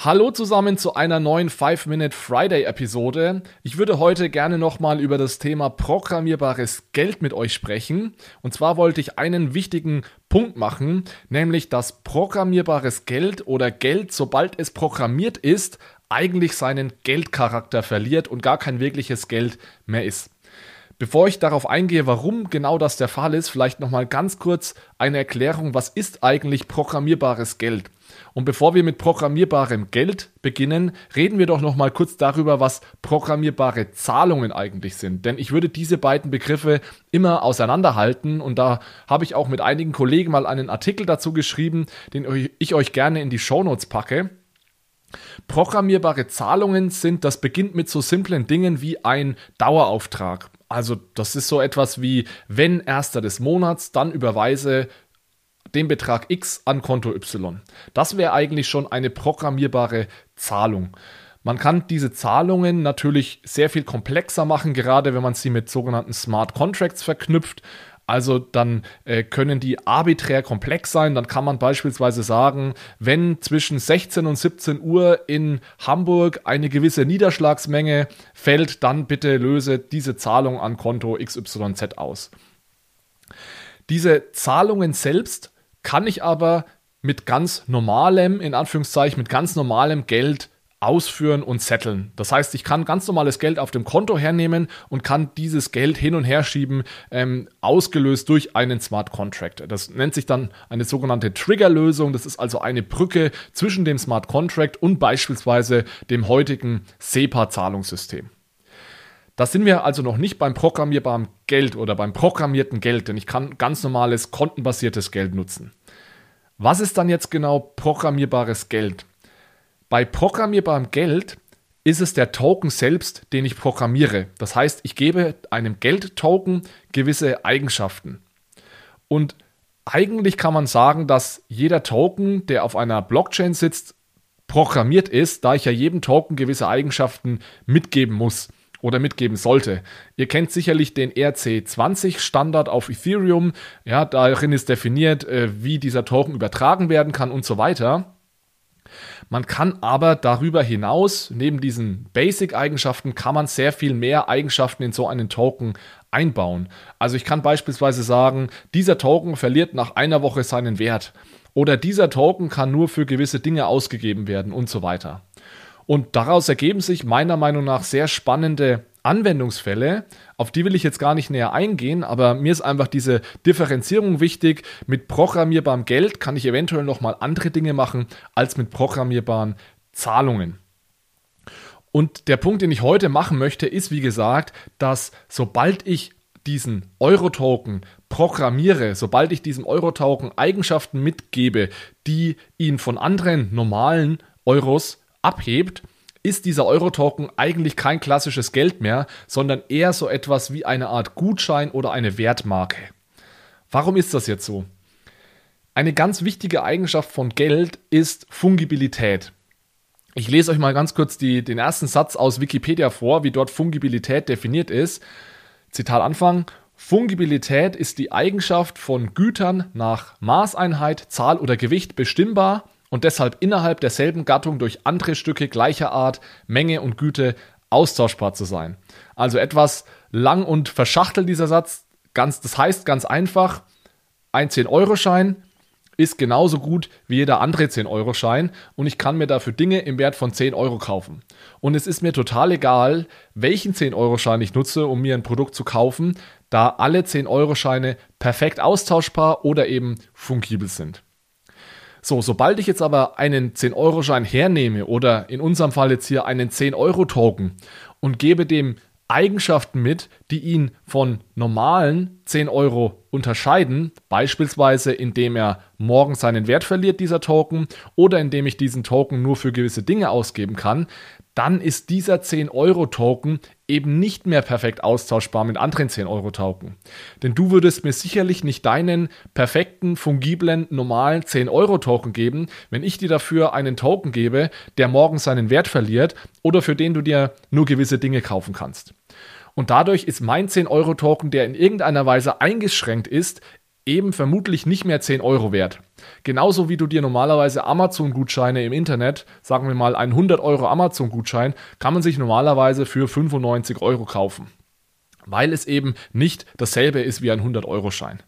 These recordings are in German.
Hallo zusammen zu einer neuen 5-Minute Friday Episode. Ich würde heute gerne nochmal über das Thema programmierbares Geld mit euch sprechen. Und zwar wollte ich einen wichtigen Punkt machen, nämlich dass programmierbares Geld oder Geld, sobald es programmiert ist, eigentlich seinen Geldcharakter verliert und gar kein wirkliches Geld mehr ist. Bevor ich darauf eingehe, warum genau das der Fall ist, vielleicht nochmal ganz kurz eine Erklärung, was ist eigentlich programmierbares Geld? Und bevor wir mit programmierbarem Geld beginnen, reden wir doch noch mal kurz darüber, was programmierbare Zahlungen eigentlich sind. Denn ich würde diese beiden Begriffe immer auseinanderhalten und da habe ich auch mit einigen Kollegen mal einen Artikel dazu geschrieben, den ich euch gerne in die Shownotes packe. Programmierbare Zahlungen sind, das beginnt mit so simplen Dingen wie ein Dauerauftrag. Also das ist so etwas wie, wenn erster des Monats, dann überweise den Betrag X an Konto Y. Das wäre eigentlich schon eine programmierbare Zahlung. Man kann diese Zahlungen natürlich sehr viel komplexer machen, gerade wenn man sie mit sogenannten Smart Contracts verknüpft. Also dann äh, können die arbiträr komplex sein. Dann kann man beispielsweise sagen, wenn zwischen 16 und 17 Uhr in Hamburg eine gewisse Niederschlagsmenge fällt, dann bitte löse diese Zahlung an Konto XYZ aus. Diese Zahlungen selbst kann ich aber mit ganz normalem, in Anführungszeichen, mit ganz normalem Geld ausführen und setteln. Das heißt, ich kann ganz normales Geld auf dem Konto hernehmen und kann dieses Geld hin und her schieben, ähm, ausgelöst durch einen Smart Contract. Das nennt sich dann eine sogenannte Trigger-Lösung. Das ist also eine Brücke zwischen dem Smart Contract und beispielsweise dem heutigen SEPA-Zahlungssystem. Da sind wir also noch nicht beim programmierbaren Geld oder beim programmierten Geld, denn ich kann ganz normales kontenbasiertes Geld nutzen. Was ist dann jetzt genau programmierbares Geld? Bei programmierbarem Geld ist es der Token selbst, den ich programmiere. Das heißt, ich gebe einem Geldtoken gewisse Eigenschaften. Und eigentlich kann man sagen, dass jeder Token, der auf einer Blockchain sitzt, programmiert ist, da ich ja jedem Token gewisse Eigenschaften mitgeben muss oder mitgeben sollte. Ihr kennt sicherlich den RC20 Standard auf Ethereum. Ja, darin ist definiert, äh, wie dieser Token übertragen werden kann und so weiter. Man kann aber darüber hinaus, neben diesen Basic-Eigenschaften, kann man sehr viel mehr Eigenschaften in so einen Token einbauen. Also ich kann beispielsweise sagen, dieser Token verliert nach einer Woche seinen Wert. Oder dieser Token kann nur für gewisse Dinge ausgegeben werden und so weiter. Und daraus ergeben sich meiner Meinung nach sehr spannende Anwendungsfälle, auf die will ich jetzt gar nicht näher eingehen, aber mir ist einfach diese Differenzierung wichtig. Mit programmierbarem Geld kann ich eventuell nochmal andere Dinge machen als mit programmierbaren Zahlungen. Und der Punkt, den ich heute machen möchte, ist wie gesagt, dass sobald ich diesen Euro-Token programmiere, sobald ich diesem Euro-Token Eigenschaften mitgebe, die ihn von anderen normalen Euros abhebt, ist dieser Euro-Token eigentlich kein klassisches Geld mehr, sondern eher so etwas wie eine Art Gutschein oder eine Wertmarke. Warum ist das jetzt so? Eine ganz wichtige Eigenschaft von Geld ist Fungibilität. Ich lese euch mal ganz kurz die, den ersten Satz aus Wikipedia vor, wie dort Fungibilität definiert ist. Zitat Anfang. Fungibilität ist die Eigenschaft von Gütern nach Maßeinheit, Zahl oder Gewicht bestimmbar und deshalb innerhalb derselben Gattung durch andere Stücke gleicher Art, Menge und Güte austauschbar zu sein. Also etwas lang und verschachtelt dieser Satz. Ganz, das heißt ganz einfach, ein 10-Euro-Schein ist genauso gut wie jeder andere 10-Euro-Schein und ich kann mir dafür Dinge im Wert von 10 Euro kaufen. Und es ist mir total egal, welchen 10-Euro-Schein ich nutze, um mir ein Produkt zu kaufen, da alle 10-Euro-Scheine perfekt austauschbar oder eben fungibel sind. So, sobald ich jetzt aber einen 10-Euro-Schein hernehme oder in unserem Fall jetzt hier einen 10-Euro-Token und gebe dem Eigenschaften mit, die ihn von normalen 10 Euro unterscheiden, beispielsweise indem er morgen seinen Wert verliert, dieser Token, oder indem ich diesen Token nur für gewisse Dinge ausgeben kann, dann ist dieser 10-Euro-Token eben nicht mehr perfekt austauschbar mit anderen 10-Euro-Token. Denn du würdest mir sicherlich nicht deinen perfekten, fungiblen, normalen 10-Euro-Token geben, wenn ich dir dafür einen Token gebe, der morgen seinen Wert verliert oder für den du dir nur gewisse Dinge kaufen kannst. Und dadurch ist mein 10-Euro-Token, der in irgendeiner Weise eingeschränkt ist, eben vermutlich nicht mehr 10 Euro wert. Genauso wie du dir normalerweise Amazon-Gutscheine im Internet, sagen wir mal ein 100 Euro Amazon-Gutschein, kann man sich normalerweise für 95 Euro kaufen. Weil es eben nicht dasselbe ist wie ein 100-Euro-Schein.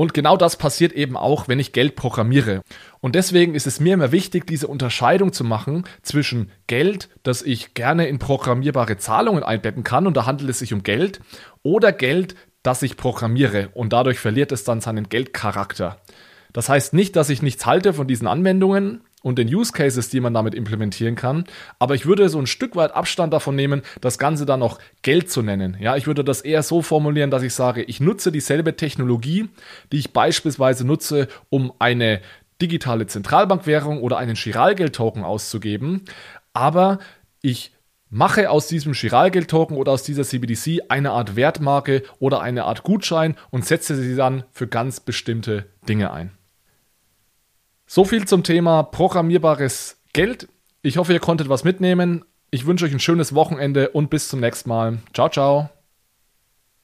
Und genau das passiert eben auch, wenn ich Geld programmiere. Und deswegen ist es mir immer wichtig, diese Unterscheidung zu machen zwischen Geld, das ich gerne in programmierbare Zahlungen einbetten kann, und da handelt es sich um Geld, oder Geld, das ich programmiere und dadurch verliert es dann seinen Geldcharakter. Das heißt nicht, dass ich nichts halte von diesen Anwendungen und den Use Cases, die man damit implementieren kann, aber ich würde so ein Stück weit Abstand davon nehmen, das Ganze dann noch Geld zu nennen. Ja, ich würde das eher so formulieren, dass ich sage, ich nutze dieselbe Technologie, die ich beispielsweise nutze, um eine digitale Zentralbankwährung oder einen Chiralgeld-Token auszugeben, aber ich Mache aus diesem Chiralgeld-Token oder aus dieser CBDC eine Art Wertmarke oder eine Art Gutschein und setze sie dann für ganz bestimmte Dinge ein. So viel zum Thema programmierbares Geld. Ich hoffe, ihr konntet was mitnehmen. Ich wünsche euch ein schönes Wochenende und bis zum nächsten Mal. Ciao, ciao.